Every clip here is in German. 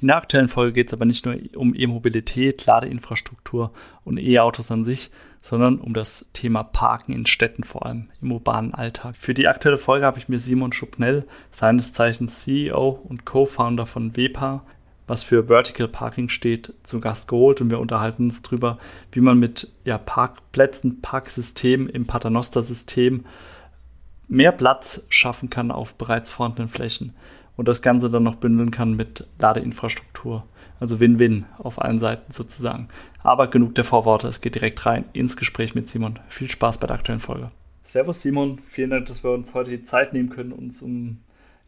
In der aktuellen Folge geht es aber nicht nur um E-Mobilität, Ladeinfrastruktur und E-Autos an sich, sondern um das Thema Parken in Städten vor allem, im urbanen Alltag. Für die aktuelle Folge habe ich mir Simon Schupnell, seines Zeichens CEO und Co-Founder von WEPA, was für Vertical Parking steht, zu Gast geholt und wir unterhalten uns darüber, wie man mit ja, Parkplätzen, Parksystemen im Paternoster-System mehr Platz schaffen kann auf bereits vorhandenen Flächen und das Ganze dann noch bündeln kann mit Ladeinfrastruktur. Also Win-Win auf allen Seiten sozusagen. Aber genug der Vorworte, es geht direkt rein ins Gespräch mit Simon. Viel Spaß bei der aktuellen Folge. Servus Simon, vielen Dank, dass wir uns heute die Zeit nehmen können, uns um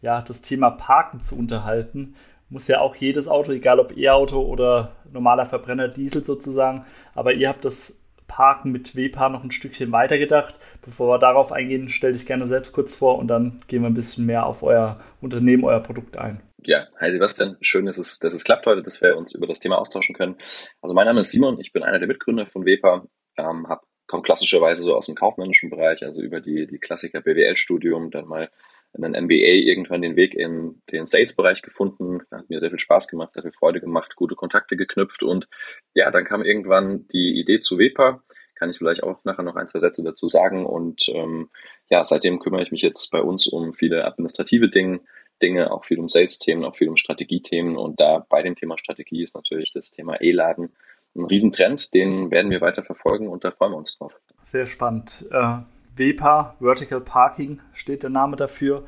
ja, das Thema Parken zu unterhalten. Muss ja auch jedes Auto, egal ob E-Auto oder normaler Verbrenner, Diesel sozusagen, aber ihr habt das Parken mit WPA noch ein Stückchen weiter gedacht. Bevor wir darauf eingehen, stell dich gerne selbst kurz vor und dann gehen wir ein bisschen mehr auf euer Unternehmen, euer Produkt ein. Ja, hi Sebastian, schön, dass es, dass es klappt heute, dass wir uns über das Thema austauschen können. Also mein Name ist Simon, ich bin einer der Mitgründer von WEPA, ähm, hab, komme klassischerweise so aus dem kaufmännischen Bereich, also über die, die Klassiker BWL-Studium, dann mal in ein MBA irgendwann den Weg in den Sales-Bereich gefunden. Hat mir sehr viel Spaß gemacht, sehr viel Freude gemacht, gute Kontakte geknüpft und ja, dann kam irgendwann die Idee zu WEPA. Kann ich vielleicht auch nachher noch ein, zwei Sätze dazu sagen. Und ähm, ja, seitdem kümmere ich mich jetzt bei uns um viele administrative Dinge, Dinge, auch viel um Sales-Themen, auch viel um Strategiethemen. Und da bei dem Thema Strategie ist natürlich das Thema E-Laden ein Riesentrend. Den werden wir weiter verfolgen und da freuen wir uns drauf. Sehr spannend. Äh WEPA, Vertical Parking steht der Name dafür.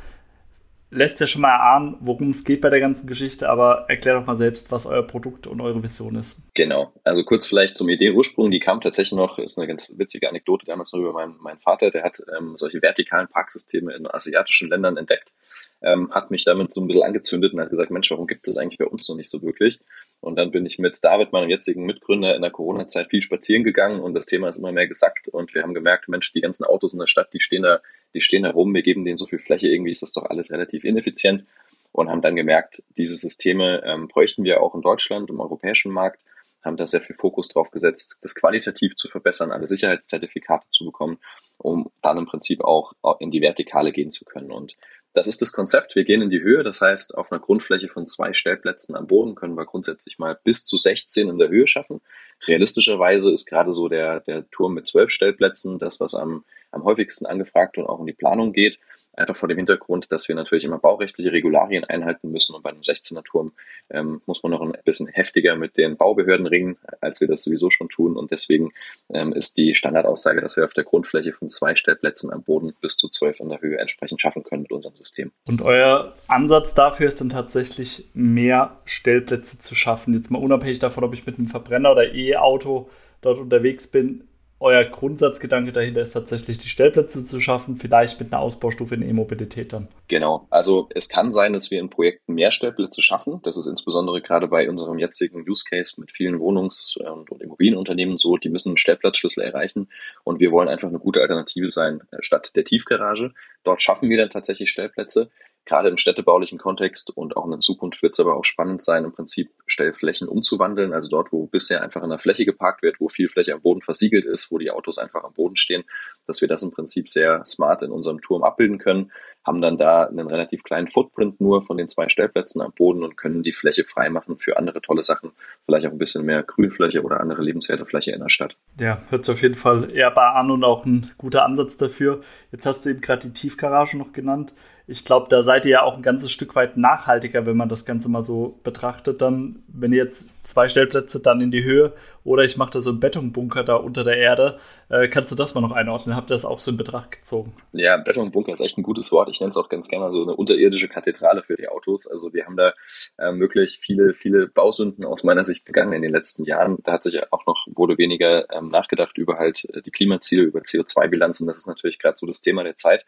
Lässt ja schon mal erahnen, worum es geht bei der ganzen Geschichte, aber erklär doch mal selbst, was euer Produkt und eure Vision ist. Genau, also kurz vielleicht zum Ideenursprung, die kam tatsächlich noch, ist eine ganz witzige Anekdote damals noch über meinen, meinen Vater, der hat ähm, solche vertikalen Parksysteme in asiatischen Ländern entdeckt, ähm, hat mich damit so ein bisschen angezündet und hat gesagt, Mensch, warum gibt es das eigentlich bei uns noch nicht so wirklich? Und dann bin ich mit David, meinem jetzigen Mitgründer, in der Corona-Zeit viel spazieren gegangen und das Thema ist immer mehr gesackt und wir haben gemerkt, Mensch, die ganzen Autos in der Stadt, die stehen da, die stehen da rum, wir geben denen so viel Fläche, irgendwie ist das doch alles relativ ineffizient und haben dann gemerkt, diese Systeme ähm, bräuchten wir auch in Deutschland, im europäischen Markt, haben da sehr viel Fokus drauf gesetzt, das qualitativ zu verbessern, alle Sicherheitszertifikate zu bekommen, um dann im Prinzip auch in die Vertikale gehen zu können. Und das ist das Konzept. Wir gehen in die Höhe. Das heißt, auf einer Grundfläche von zwei Stellplätzen am Boden können wir grundsätzlich mal bis zu 16 in der Höhe schaffen. Realistischerweise ist gerade so der, der Turm mit zwölf Stellplätzen das, was am, am häufigsten angefragt und auch in die Planung geht. Einfach vor dem Hintergrund, dass wir natürlich immer baurechtliche Regularien einhalten müssen und bei einem 16er Turm ähm, muss man noch ein bisschen heftiger mit den Baubehörden ringen, als wir das sowieso schon tun. Und deswegen ähm, ist die Standardaussage, dass wir auf der Grundfläche von zwei Stellplätzen am Boden bis zu zwölf in der Höhe entsprechend schaffen können mit unserem System. Und euer Ansatz dafür ist dann tatsächlich mehr Stellplätze zu schaffen. Jetzt mal unabhängig davon, ob ich mit einem Verbrenner oder E-Auto dort unterwegs bin, euer Grundsatzgedanke dahinter ist tatsächlich, die Stellplätze zu schaffen, vielleicht mit einer Ausbaustufe in E-Mobilität dann. Genau. Also es kann sein, dass wir in Projekten mehr Stellplätze schaffen. Das ist insbesondere gerade bei unserem jetzigen Use Case mit vielen Wohnungs- und Immobilienunternehmen so. Die müssen einen Stellplatzschlüssel erreichen und wir wollen einfach eine gute Alternative sein äh, statt der Tiefgarage. Dort schaffen wir dann tatsächlich Stellplätze gerade im städtebaulichen Kontext und auch in der Zukunft wird es aber auch spannend sein, im Prinzip Stellflächen umzuwandeln. Also dort, wo bisher einfach in der Fläche geparkt wird, wo viel Fläche am Boden versiegelt ist, wo die Autos einfach am Boden stehen, dass wir das im Prinzip sehr smart in unserem Turm abbilden können haben dann da einen relativ kleinen Footprint nur von den zwei Stellplätzen am Boden und können die Fläche freimachen für andere tolle Sachen, vielleicht auch ein bisschen mehr Grünfläche oder andere lebenswerte Fläche in der Stadt. Ja, hört sich auf jeden Fall ehrbar an und auch ein guter Ansatz dafür. Jetzt hast du eben gerade die Tiefgarage noch genannt. Ich glaube, da seid ihr ja auch ein ganzes Stück weit nachhaltiger, wenn man das Ganze mal so betrachtet. Dann, wenn ihr jetzt zwei Stellplätze dann in die Höhe oder ich mache da so einen Betonbunker da unter der Erde, äh, kannst du das mal noch einordnen? Habt ihr das auch so in Betracht gezogen? Ja, Betonbunker ist echt ein gutes Wort ich nenne es auch ganz gerne so eine unterirdische Kathedrale für die Autos. Also wir haben da ähm, wirklich viele, viele Bausünden aus meiner Sicht begangen in den letzten Jahren. Da hat sich auch noch, wurde weniger ähm, nachgedacht über halt äh, die Klimaziele, über CO2-Bilanz und das ist natürlich gerade so das Thema der Zeit.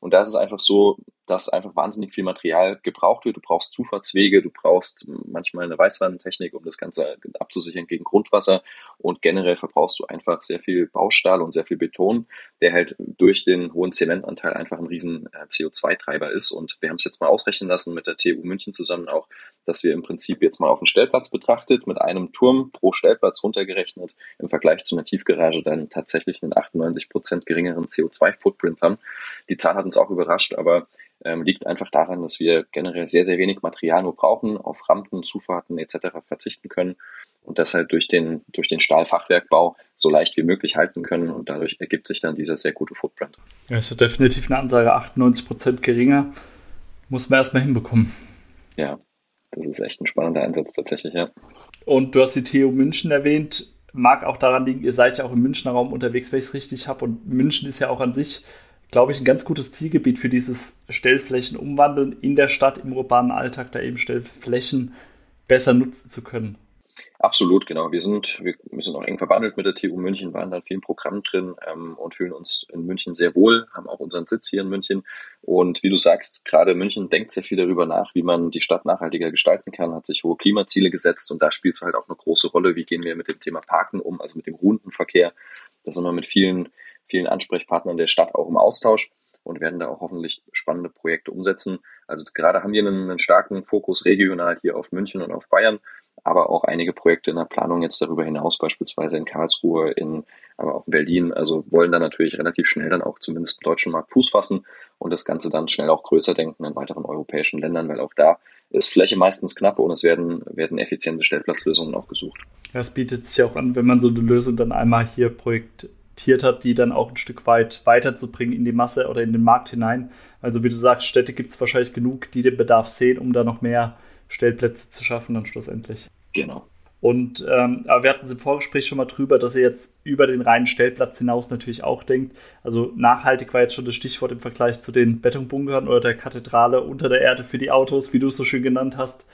Und da ist es einfach so, dass einfach wahnsinnig viel Material gebraucht wird. Du brauchst Zufahrtswege, du brauchst manchmal eine Weißwandtechnik, um das Ganze abzusichern gegen Grundwasser und generell verbrauchst du einfach sehr viel Baustahl und sehr viel Beton, der halt durch den hohen Zementanteil einfach ein riesen äh, CO2-Treiber ist. Und wir haben es jetzt mal ausrechnen lassen mit der TU München zusammen auch, dass wir im Prinzip jetzt mal auf den Stellplatz betrachtet, mit einem Turm pro Stellplatz runtergerechnet, im Vergleich zu einer Tiefgarage dann tatsächlich einen 98 Prozent geringeren CO2-Footprint haben. Die Zahl hat uns auch überrascht, aber ähm, liegt einfach daran, dass wir generell sehr, sehr wenig Material nur brauchen, auf Rampen, Zufahrten etc. verzichten können und das halt durch den, durch den Stahlfachwerkbau so leicht wie möglich halten können und dadurch ergibt sich dann dieser sehr gute Footprint. Ja, ist ja definitiv eine Ansage, 98 Prozent geringer, muss man erstmal hinbekommen. Ja, das ist echt ein spannender Einsatz tatsächlich, ja. Und du hast die TU München erwähnt, mag auch daran liegen, ihr seid ja auch im Münchner Raum unterwegs, wenn ich es richtig habe und München ist ja auch an sich glaube ich, ein ganz gutes Zielgebiet für dieses Stellflächenumwandeln in der Stadt, im urbanen Alltag, da eben Stellflächen besser nutzen zu können. Absolut, genau. Wir sind, wir, sind auch eng verbandelt mit der TU München, waren da in vielen Programmen drin ähm, und fühlen uns in München sehr wohl, haben auch unseren Sitz hier in München. Und wie du sagst, gerade München denkt sehr viel darüber nach, wie man die Stadt nachhaltiger gestalten kann, hat sich hohe Klimaziele gesetzt und da spielt es halt auch eine große Rolle, wie gehen wir mit dem Thema Parken um, also mit dem ruhenden Verkehr. Da sind wir mit vielen vielen Ansprechpartnern der Stadt auch im Austausch und werden da auch hoffentlich spannende Projekte umsetzen. Also gerade haben wir einen, einen, starken Fokus regional hier auf München und auf Bayern, aber auch einige Projekte in der Planung jetzt darüber hinaus, beispielsweise in Karlsruhe, in, aber auch in Berlin. Also wollen da natürlich relativ schnell dann auch zumindest im deutschen Markt Fuß fassen und das Ganze dann schnell auch größer denken in weiteren europäischen Ländern, weil auch da ist Fläche meistens knapp und es werden, werden effiziente Stellplatzlösungen auch gesucht. Das bietet sich auch an, wenn man so eine Lösung dann einmal hier Projekt adaptiert hat, die dann auch ein Stück weit weiterzubringen in die Masse oder in den Markt hinein. Also wie du sagst, Städte gibt es wahrscheinlich genug, die den Bedarf sehen, um da noch mehr Stellplätze zu schaffen dann schlussendlich. Genau. Und ähm, aber wir hatten es im Vorgespräch schon mal drüber, dass ihr jetzt über den reinen Stellplatz hinaus natürlich auch denkt. Also nachhaltig war jetzt schon das Stichwort im Vergleich zu den Betonbunkern oder der Kathedrale unter der Erde für die Autos, wie du es so schön genannt hast.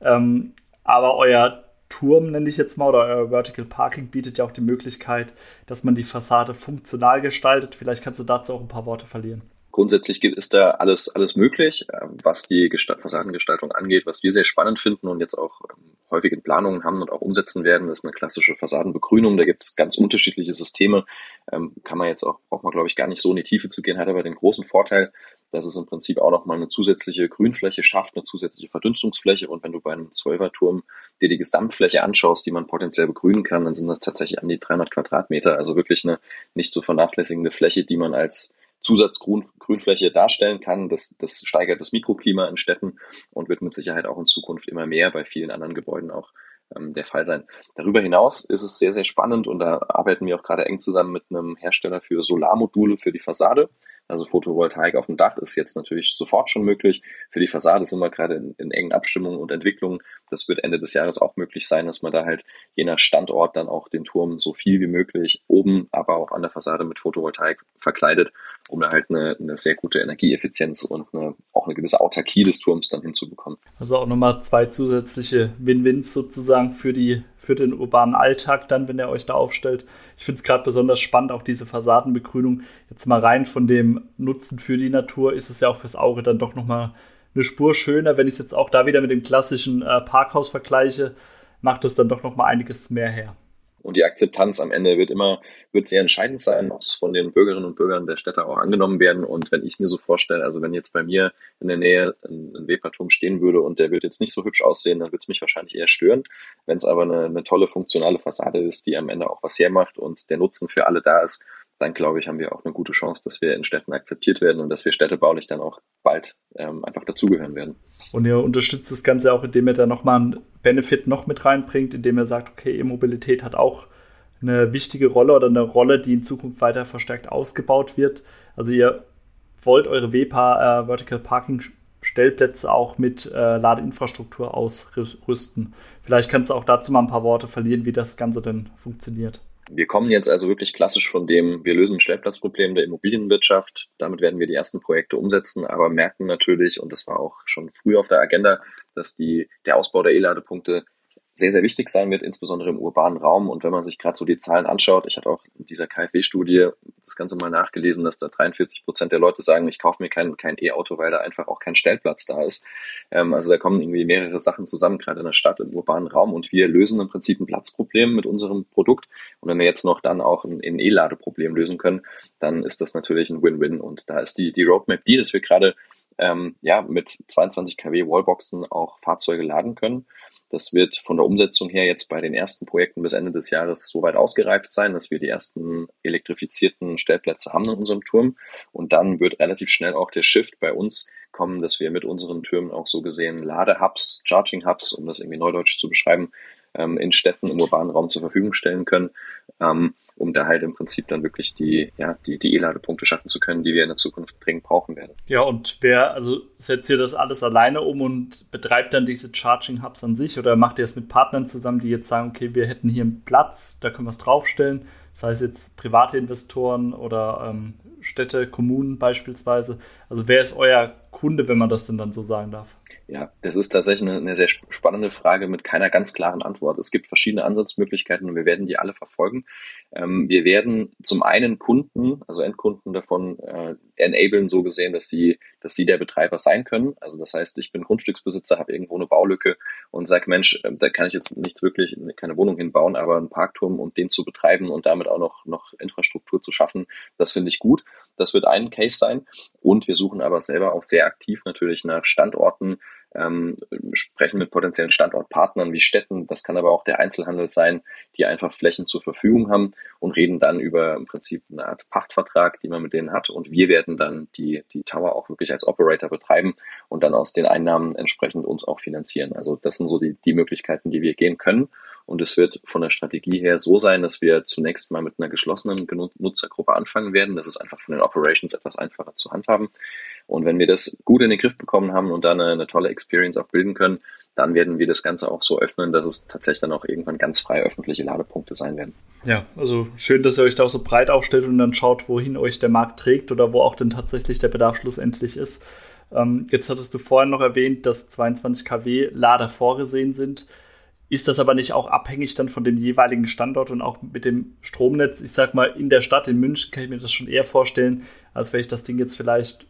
Ähm, aber euer Turm, nenne ich jetzt mal, oder euer Vertical Parking bietet ja auch die Möglichkeit, dass man die Fassade funktional gestaltet. Vielleicht kannst du dazu auch ein paar Worte verlieren. Grundsätzlich ist da alles, alles möglich, äh, was die Fassadengestaltung angeht. Was wir sehr spannend finden und jetzt auch ähm, häufig in Planungen haben und auch umsetzen werden, ist eine klassische Fassadenbegrünung. Da gibt es ganz unterschiedliche Systeme. Ähm, kann man jetzt auch, braucht man glaube ich gar nicht so in die Tiefe zu gehen, hat aber den großen Vorteil, dass es im Prinzip auch nochmal eine zusätzliche Grünfläche schafft, eine zusätzliche Verdunstungsfläche. Und wenn du bei einem Zwölferturm dir die Gesamtfläche anschaust, die man potenziell begrünen kann, dann sind das tatsächlich an die 300 Quadratmeter. Also wirklich eine nicht zu vernachlässigende Fläche, die man als Zusatzgrünfläche darstellen kann. Das, das steigert das Mikroklima in Städten und wird mit Sicherheit auch in Zukunft immer mehr bei vielen anderen Gebäuden auch ähm, der Fall sein. Darüber hinaus ist es sehr, sehr spannend und da arbeiten wir auch gerade eng zusammen mit einem Hersteller für Solarmodule für die Fassade. Also Photovoltaik auf dem Dach ist jetzt natürlich sofort schon möglich. Für die Fassade sind wir gerade in, in engen Abstimmungen und Entwicklungen. Das wird Ende des Jahres auch möglich sein, dass man da halt je nach Standort dann auch den Turm so viel wie möglich oben, aber auch an der Fassade mit Photovoltaik verkleidet, um da halt eine, eine sehr gute Energieeffizienz und eine, auch eine gewisse Autarkie des Turms dann hinzubekommen. Also auch nochmal zwei zusätzliche Win-Wins sozusagen für die für den urbanen Alltag dann, wenn ihr euch da aufstellt. Ich finde es gerade besonders spannend, auch diese Fassadenbegrünung. Jetzt mal rein von dem Nutzen für die Natur ist es ja auch fürs Auge dann doch nochmal eine Spur schöner. Wenn ich es jetzt auch da wieder mit dem klassischen äh, Parkhaus vergleiche, macht es dann doch nochmal einiges mehr her. Und die Akzeptanz am Ende wird immer, wird sehr entscheidend sein, was von den Bürgerinnen und Bürgern der Städte auch angenommen werden. Und wenn ich mir so vorstelle, also wenn jetzt bei mir in der Nähe ein, ein Weberturm stehen würde und der wird jetzt nicht so hübsch aussehen, dann wird es mich wahrscheinlich eher stören. Wenn es aber eine, eine tolle funktionale Fassade ist, die am Ende auch was hermacht und der Nutzen für alle da ist, dann glaube ich, haben wir auch eine gute Chance, dass wir in Städten akzeptiert werden und dass wir städtebaulich dann auch bald ähm, einfach dazugehören werden. Und ihr unterstützt das Ganze auch, indem ihr da nochmal einen Benefit noch mit reinbringt, indem ihr sagt, okay, E-Mobilität hat auch eine wichtige Rolle oder eine Rolle, die in Zukunft weiter verstärkt ausgebaut wird. Also ihr wollt eure WPA äh, Vertical Parking Stellplätze auch mit äh, Ladeinfrastruktur ausrüsten. Vielleicht kannst du auch dazu mal ein paar Worte verlieren, wie das Ganze denn funktioniert. Wir kommen jetzt also wirklich klassisch von dem, wir lösen ein Stellplatzproblem der Immobilienwirtschaft. Damit werden wir die ersten Projekte umsetzen, aber merken natürlich, und das war auch schon früh auf der Agenda, dass die, der Ausbau der E-Ladepunkte sehr, sehr wichtig sein wird, insbesondere im urbanen Raum. Und wenn man sich gerade so die Zahlen anschaut, ich hatte auch in dieser KfW-Studie das Ganze mal nachgelesen, dass da 43 Prozent der Leute sagen, ich kaufe mir kein, kein E-Auto, weil da einfach auch kein Stellplatz da ist. Ähm, also da kommen irgendwie mehrere Sachen zusammen, gerade in der Stadt, im urbanen Raum. Und wir lösen im Prinzip ein Platzproblem mit unserem Produkt. Und wenn wir jetzt noch dann auch ein, ein E-Ladeproblem lösen können, dann ist das natürlich ein Win-Win. Und da ist die, die Roadmap die, dass wir gerade ähm, ja, mit 22 kW Wallboxen auch Fahrzeuge laden können. Das wird von der Umsetzung her jetzt bei den ersten Projekten bis Ende des Jahres so weit ausgereift sein, dass wir die ersten elektrifizierten Stellplätze haben in unserem Turm. Und dann wird relativ schnell auch der Shift bei uns kommen, dass wir mit unseren Türmen auch so gesehen Ladehubs, Charging Hubs, um das irgendwie neudeutsch zu beschreiben, ähm, in Städten im urbanen Raum zur Verfügung stellen können, ähm, um da halt im Prinzip dann wirklich die, ja, die, die E-Ladepunkte schaffen zu können, die wir in der Zukunft dringend brauchen werden. Ja, und wer, also setzt ihr das alles alleine um und betreibt dann diese Charging Hubs an sich oder macht ihr es mit Partnern zusammen, die jetzt sagen, okay, wir hätten hier einen Platz, da können wir es draufstellen, sei es jetzt private Investoren oder ähm, Städte, Kommunen beispielsweise. Also wer ist euer Kunde, wenn man das denn dann so sagen darf? Ja, das ist tatsächlich eine, eine, sehr spannende Frage mit keiner ganz klaren Antwort. Es gibt verschiedene Ansatzmöglichkeiten und wir werden die alle verfolgen. Ähm, wir werden zum einen Kunden, also Endkunden davon äh, enablen, so gesehen, dass sie, dass sie der Betreiber sein können. Also das heißt, ich bin Grundstücksbesitzer, habe irgendwo eine Baulücke und sage, Mensch, äh, da kann ich jetzt nichts wirklich, keine Wohnung hinbauen, aber einen Parkturm und den zu betreiben und damit auch noch, noch Infrastruktur zu schaffen, das finde ich gut. Das wird ein Case sein. Und wir suchen aber selber auch sehr aktiv natürlich nach Standorten, ähm, sprechen mit potenziellen Standortpartnern wie Städten. Das kann aber auch der Einzelhandel sein, die einfach Flächen zur Verfügung haben und reden dann über im Prinzip eine Art Pachtvertrag, die man mit denen hat. Und wir werden dann die, die Tower auch wirklich als Operator betreiben und dann aus den Einnahmen entsprechend uns auch finanzieren. Also das sind so die, die Möglichkeiten, die wir gehen können. Und es wird von der Strategie her so sein, dass wir zunächst mal mit einer geschlossenen Nutzergruppe anfangen werden. Das ist einfach von den Operations etwas einfacher zu handhaben. Und wenn wir das gut in den Griff bekommen haben und dann eine, eine tolle Experience auch bilden können, dann werden wir das Ganze auch so öffnen, dass es tatsächlich dann auch irgendwann ganz frei öffentliche Ladepunkte sein werden. Ja, also schön, dass ihr euch da auch so breit aufstellt und dann schaut, wohin euch der Markt trägt oder wo auch denn tatsächlich der Bedarf schlussendlich ist. Ähm, jetzt hattest du vorhin noch erwähnt, dass 22 kW Lader vorgesehen sind. Ist das aber nicht auch abhängig dann von dem jeweiligen Standort und auch mit dem Stromnetz? Ich sag mal, in der Stadt, in München, kann ich mir das schon eher vorstellen, als wenn ich das Ding jetzt vielleicht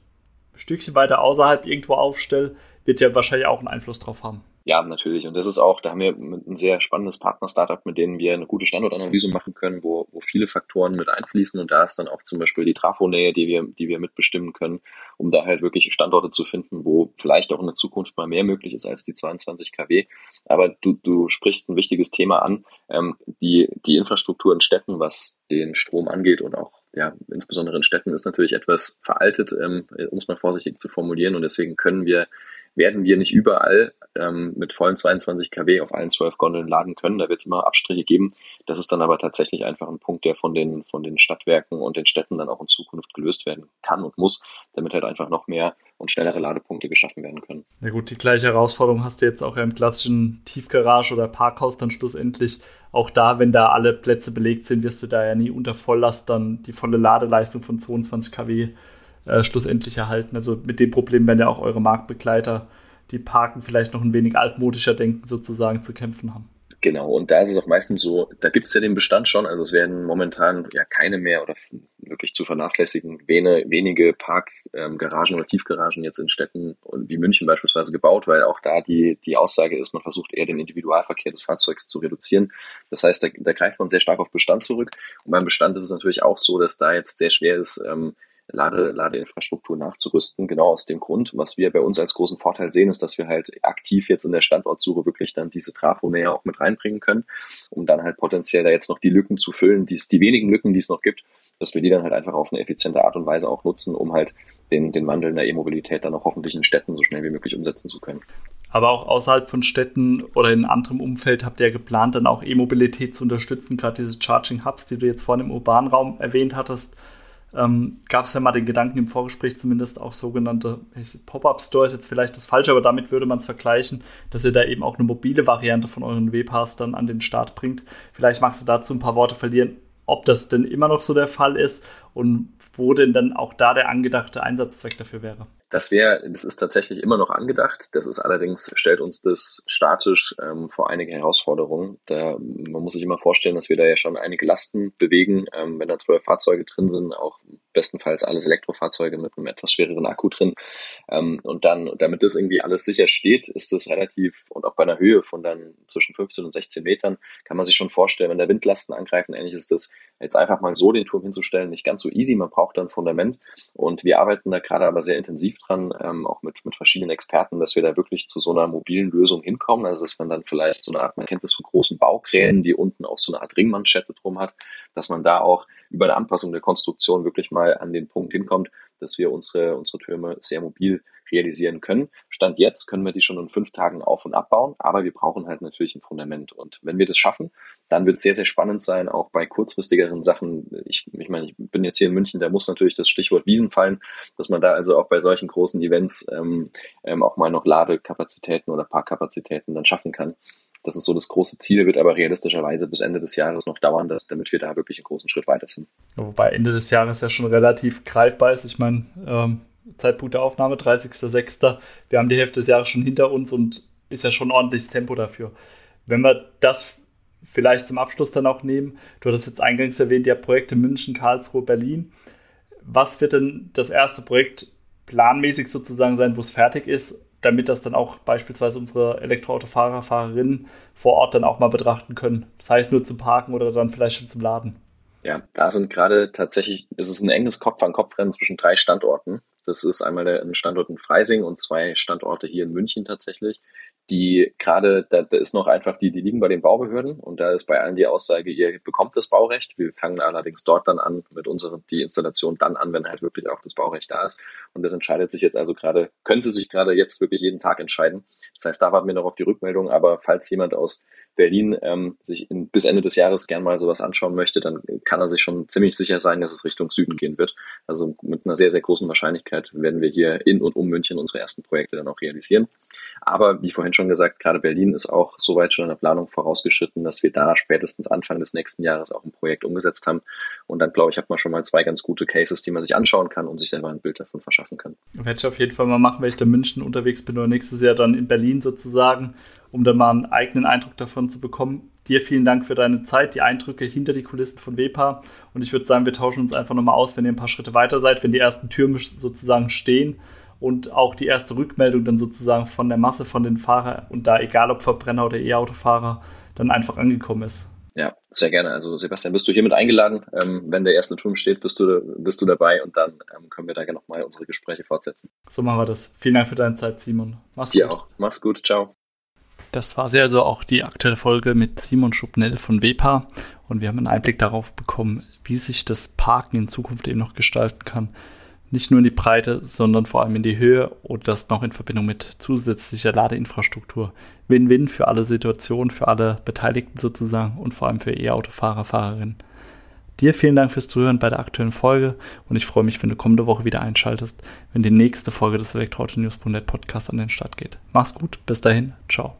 Stückchen weiter außerhalb irgendwo aufstelle, wird ja wahrscheinlich auch einen Einfluss drauf haben. Ja, natürlich. Und das ist auch, da haben wir ein sehr spannendes Partner-Startup, mit denen wir eine gute Standortanalyse machen können, wo, wo viele Faktoren mit einfließen. Und da ist dann auch zum Beispiel die Trafonähe, die wir, die wir mitbestimmen können, um da halt wirklich Standorte zu finden, wo vielleicht auch in der Zukunft mal mehr möglich ist als die 22 kW. Aber du, du sprichst ein wichtiges Thema an. Ähm, die, die Infrastruktur in Städten, was den Strom angeht und auch ja, insbesondere in Städten ist natürlich etwas veraltet, ähm, um es mal vorsichtig zu formulieren. Und deswegen können wir werden wir nicht überall ähm, mit vollen 22 kW auf allen 12 Gondeln laden können. Da wird es immer Abstriche geben. Das ist dann aber tatsächlich einfach ein Punkt, der von den, von den Stadtwerken und den Städten dann auch in Zukunft gelöst werden kann und muss, damit halt einfach noch mehr und schnellere Ladepunkte geschaffen werden können. Ja gut, die gleiche Herausforderung hast du jetzt auch im klassischen Tiefgarage oder Parkhaus dann schlussendlich. Auch da, wenn da alle Plätze belegt sind, wirst du da ja nie unter Volllast dann die volle Ladeleistung von 22 kW äh, schlussendlich erhalten. Also mit dem Problem werden ja auch eure Marktbegleiter, die parken vielleicht noch ein wenig altmodischer denken, sozusagen zu kämpfen haben. Genau, und da ist es auch meistens so, da gibt es ja den Bestand schon, also es werden momentan ja keine mehr oder wirklich zu vernachlässigen wenige, wenige Parkgaragen ähm, oder Tiefgaragen jetzt in Städten wie München beispielsweise gebaut, weil auch da die, die Aussage ist, man versucht eher den Individualverkehr des Fahrzeugs zu reduzieren. Das heißt, da, da greift man sehr stark auf Bestand zurück. Und beim Bestand ist es natürlich auch so, dass da jetzt sehr schwer ist, ähm, Lade, Ladeinfrastruktur nachzurüsten. Genau aus dem Grund, was wir bei uns als großen Vorteil sehen, ist, dass wir halt aktiv jetzt in der Standortsuche wirklich dann diese Trafo-Nähe auch mit reinbringen können, um dann halt potenziell da jetzt noch die Lücken zu füllen, die, die wenigen Lücken, die es noch gibt, dass wir die dann halt einfach auf eine effiziente Art und Weise auch nutzen, um halt den, den Wandel in der E-Mobilität dann auch hoffentlich in Städten so schnell wie möglich umsetzen zu können. Aber auch außerhalb von Städten oder in anderem Umfeld habt ihr ja geplant, dann auch E-Mobilität zu unterstützen, gerade diese Charging Hubs, die du jetzt vorhin im urbanen Raum erwähnt hattest ähm, gab es ja mal den Gedanken im Vorgespräch zumindest auch sogenannte Pop-up-Store ist jetzt vielleicht das Falsche, aber damit würde man es vergleichen, dass ihr da eben auch eine mobile Variante von euren W-Pass dann an den Start bringt. Vielleicht magst du dazu ein paar Worte verlieren, ob das denn immer noch so der Fall ist und wo denn dann auch da der angedachte Einsatzzweck dafür wäre. Das wäre, das ist tatsächlich immer noch angedacht. Das ist allerdings, stellt uns das statisch ähm, vor einige Herausforderungen. Da, man muss sich immer vorstellen, dass wir da ja schon einige Lasten bewegen. Ähm, wenn da zwölf Fahrzeuge drin sind, auch bestenfalls alles Elektrofahrzeuge mit einem etwas schwereren Akku drin. Ähm, und dann, damit das irgendwie alles sicher steht, ist das relativ, und auch bei einer Höhe von dann zwischen 15 und 16 Metern, kann man sich schon vorstellen, wenn da Windlasten angreifen, ähnlich ist das jetzt einfach mal so den Turm hinzustellen, nicht ganz so easy. Man braucht dann ein Fundament. Und wir arbeiten da gerade aber sehr intensiv dran, ähm, auch mit, mit verschiedenen Experten, dass wir da wirklich zu so einer mobilen Lösung hinkommen. Also, dass man dann vielleicht so eine Art, man kennt das von großen Baukränen, die unten auch so eine Art Ringmanschette drum hat, dass man da auch über eine Anpassung der Konstruktion wirklich mal an den Punkt hinkommt, dass wir unsere, unsere Türme sehr mobil realisieren können. Stand jetzt können wir die schon in fünf Tagen auf- und abbauen, aber wir brauchen halt natürlich ein Fundament. Und wenn wir das schaffen, dann wird es sehr, sehr spannend sein, auch bei kurzfristigeren Sachen. Ich, ich meine, ich bin jetzt hier in München, da muss natürlich das Stichwort Wiesen fallen, dass man da also auch bei solchen großen Events ähm, ähm, auch mal noch Ladekapazitäten oder Parkkapazitäten dann schaffen kann. Das ist so das große Ziel, wird aber realistischerweise bis Ende des Jahres noch dauern, dass, damit wir da wirklich einen großen Schritt weiter sind. Wobei Ende des Jahres ja schon relativ greifbar ist. Ich meine, ähm, Zeitpunkt der Aufnahme, 30.06. Wir haben die Hälfte des Jahres schon hinter uns und ist ja schon ordentliches Tempo dafür. Wenn wir das vielleicht zum Abschluss dann auch nehmen, du hattest jetzt eingangs erwähnt, ja Projekte München, Karlsruhe, Berlin. Was wird denn das erste Projekt planmäßig sozusagen sein, wo es fertig ist? damit das dann auch beispielsweise unsere Elektroautofahrer, Fahrerinnen vor Ort dann auch mal betrachten können. Das heißt nur zum Parken oder dann vielleicht schon zum Laden. Ja, da sind gerade tatsächlich, das ist ein enges Kopf-an-Kopf-Rennen zwischen drei Standorten. Das ist einmal der Standort in Freising und zwei Standorte hier in München tatsächlich die gerade, da, da ist noch einfach, die, die liegen bei den Baubehörden und da ist bei allen die Aussage, ihr bekommt das Baurecht. Wir fangen allerdings dort dann an mit unserer, die Installation dann an, wenn halt wirklich auch das Baurecht da ist. Und das entscheidet sich jetzt also gerade, könnte sich gerade jetzt wirklich jeden Tag entscheiden. Das heißt, da warten wir noch auf die Rückmeldung, aber falls jemand aus Berlin ähm, sich in, bis Ende des Jahres gern mal sowas anschauen möchte, dann kann er sich schon ziemlich sicher sein, dass es Richtung Süden gehen wird. Also mit einer sehr, sehr großen Wahrscheinlichkeit werden wir hier in und um München unsere ersten Projekte dann auch realisieren. Aber wie vorhin schon gesagt, gerade Berlin ist auch soweit schon in der Planung vorausgeschritten, dass wir da spätestens Anfang des nächsten Jahres auch ein Projekt umgesetzt haben. Und dann glaube ich, hat man schon mal zwei ganz gute Cases, die man sich anschauen kann und sich selber ein Bild davon verschaffen kann. Werde ich auf jeden Fall mal machen, wenn ich da München unterwegs bin oder nächstes Jahr dann in Berlin sozusagen, um dann mal einen eigenen Eindruck davon zu bekommen. Dir vielen Dank für deine Zeit, die Eindrücke hinter die Kulissen von WEPA. Und ich würde sagen, wir tauschen uns einfach nochmal aus, wenn ihr ein paar Schritte weiter seid, wenn die ersten Türme sozusagen stehen und auch die erste Rückmeldung dann sozusagen von der Masse von den Fahrern und da egal ob Verbrenner oder E-Autofahrer dann einfach angekommen ist. Ja, sehr gerne. Also Sebastian, bist du hiermit eingeladen? Ähm, wenn der erste Turm steht, bist du, bist du dabei und dann ähm, können wir da gerne nochmal unsere Gespräche fortsetzen. So machen wir das. Vielen Dank für deine Zeit, Simon. Mach's Dir gut. auch. Mach's gut. Ciao. Das war sie also auch die aktuelle Folge mit Simon Schubnell von WEPA und wir haben einen Einblick darauf bekommen, wie sich das Parken in Zukunft eben noch gestalten kann nicht nur in die Breite, sondern vor allem in die Höhe und das noch in Verbindung mit zusätzlicher Ladeinfrastruktur. Win-win für alle Situationen, für alle Beteiligten sozusagen und vor allem für E-Autofahrer, Fahrerinnen. Dir vielen Dank fürs Zuhören bei der aktuellen Folge und ich freue mich, wenn du kommende Woche wieder einschaltest, wenn die nächste Folge des Elektroauto-News.net Podcast an den Start geht. Mach's gut, bis dahin, ciao.